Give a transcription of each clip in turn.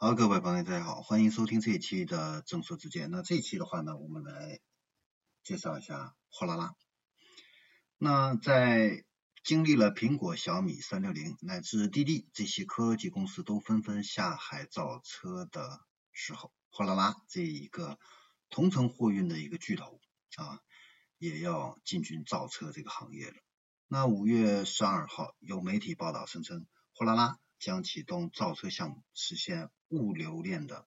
好，各位朋友，大家好，欢迎收听这一期的正说之见。那这一期的话呢，我们来介绍一下货拉拉。那在经历了苹果、小米、三六零乃至滴滴这些科技公司都纷纷下海造车的时候，货拉拉这一个同城货运的一个巨头啊，也要进军造车这个行业了。那五月十二号，有媒体报道声称，货拉拉将启动造车项目，实现物流链的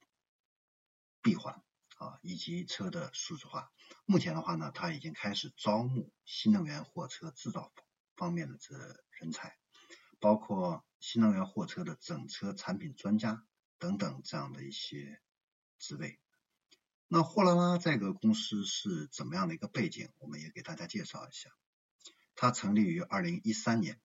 闭环啊，以及车的数字化。目前的话呢，它已经开始招募新能源货车制造方面的这人才，包括新能源货车的整车产品专家等等这样的一些职位。那货拉拉这个公司是怎么样的一个背景？我们也给大家介绍一下。它成立于二零一三年。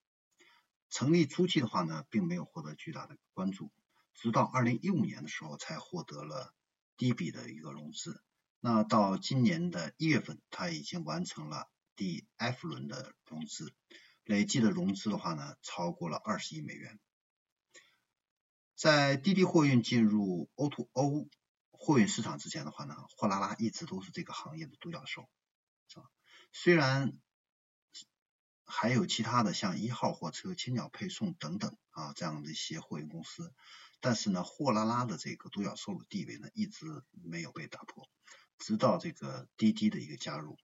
成立初期的话呢，并没有获得巨大的关注，直到二零一五年的时候才获得了第一笔的一个融资。那到今年的一月份，它已经完成了第 F 轮的融资，累计的融资的话呢，超过了二十亿美元。在滴滴货运进入 O2O 货运市场之前的话呢，货拉拉一直都是这个行业的独角兽，是吧？虽然。还有其他的像一号货车、青鸟配送等等啊，这样的一些货运公司，但是呢，货拉拉的这个独角兽的地位呢，一直没有被打破，直到这个滴滴的一个加入。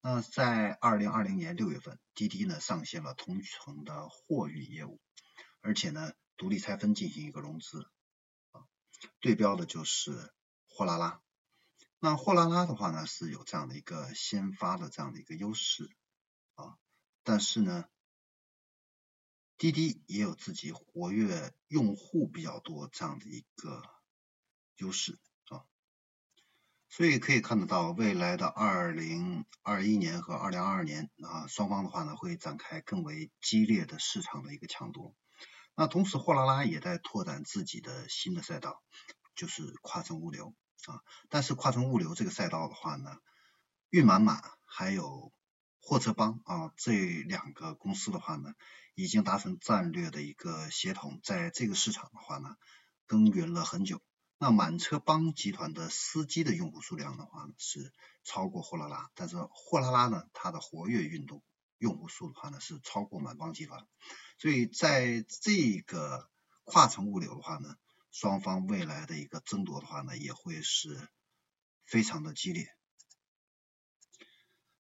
那在二零二零年六月份，滴滴呢上线了同城的货运业务，而且呢独立拆分进行一个融资啊，对标的就是货拉拉。那货拉拉的话呢，是有这样的一个先发的这样的一个优势啊。但是呢，滴滴也有自己活跃用户比较多这样的一个优势啊，所以可以看得到未来的二零二一年和二零二二年啊，双方的话呢会展开更为激烈的市场的一个抢夺。那同时，货拉拉也在拓展自己的新的赛道，就是跨城物流啊。但是跨城物流这个赛道的话呢，运满满还有。货车帮啊，这两个公司的话呢，已经达成战略的一个协同，在这个市场的话呢，耕耘了很久。那满车帮集团的司机的用户数量的话呢，是超过货拉拉，但是货拉拉呢，它的活跃运动用户数的话呢，是超过满帮集团。所以在这个跨城物流的话呢，双方未来的一个争夺的话呢，也会是非常的激烈。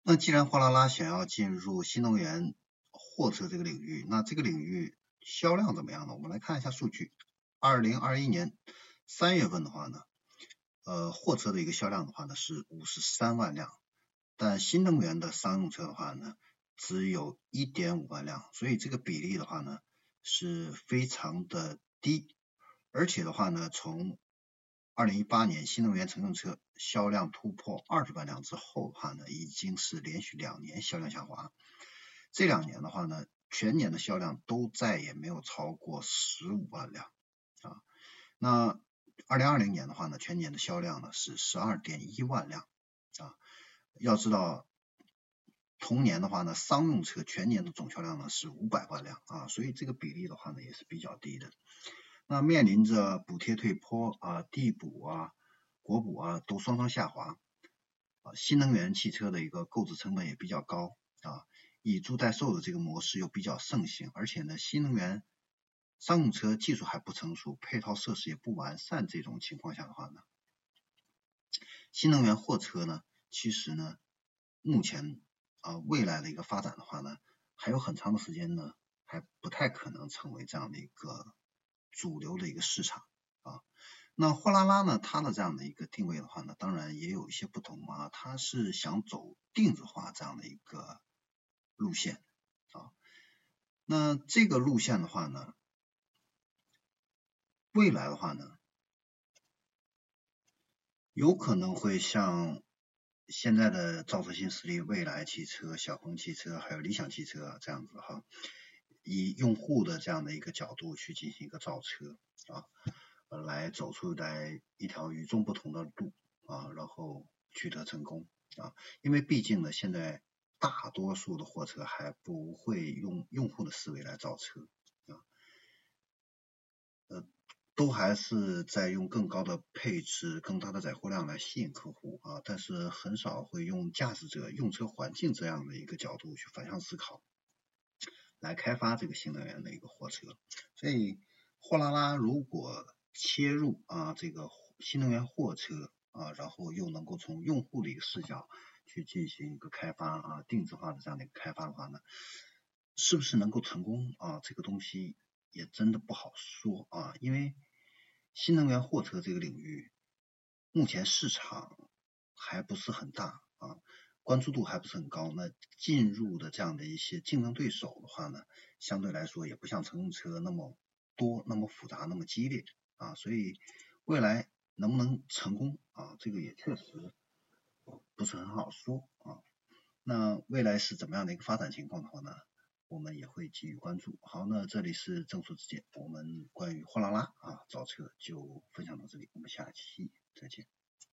那既然货拉拉想要进入新能源货车这个领域，那这个领域销量怎么样呢？我们来看一下数据。二零二一年三月份的话呢，呃，货车的一个销量的话呢是五十三万辆，但新能源的商用车的话呢只有一点五万辆，所以这个比例的话呢是非常的低，而且的话呢从二零一八年新能源乘用车销量突破二十万辆之后的话呢，已经是连续两年销量下滑。这两年的话呢，全年的销量都再也没有超过十五万辆啊。那二零二零年的话呢，全年的销量呢是十二点一万辆啊。要知道，同年的话呢，商用车全年的总销量呢是五百万辆啊，所以这个比例的话呢也是比较低的。那面临着补贴退坡啊、地补啊、国补啊都双双下滑啊，新能源汽车的一个购置成本也比较高啊，以租代售的这个模式又比较盛行，而且呢，新能源商用车技术还不成熟，配套设施也不完善，这种情况下的话呢，新能源货车呢，其实呢，目前啊未来的一个发展的话呢，还有很长的时间呢，还不太可能成为这样的一个。主流的一个市场啊，那货拉拉呢，它的这样的一个定位的话呢，当然也有一些不同啊，它是想走定制化这样的一个路线啊，那这个路线的话呢，未来的话呢，有可能会像现在的造车新势力未来汽车、小鹏汽车还有理想汽车这样子哈。以用户的这样的一个角度去进行一个造车啊，来走出来一条与众不同的路啊，然后取得成功啊。因为毕竟呢，现在大多数的货车还不会用用户的思维来造车啊。呃，都还是在用更高的配置、更大的载货量来吸引客户啊，但是很少会用驾驶者用车环境这样的一个角度去反向思考，来开发这个新能源的一个货车。所以，货拉拉如果切入啊这个新能源货车啊，然后又能够从用户的一个视角去进行一个开发啊定制化的这样的一个开发的话呢，是不是能够成功啊？这个东西也真的不好说啊，因为。新能源货车这个领域，目前市场还不是很大啊，关注度还不是很高。那进入的这样的一些竞争对手的话呢，相对来说也不像乘用车那么多、那么复杂、那么激烈啊。所以未来能不能成功啊，这个也确实不是很好说啊。那未来是怎么样的一个发展情况的话呢？我们也会给予关注。好，那这里是正说之见，我们关于货拉拉啊造车就分享到这里，我们下期再见。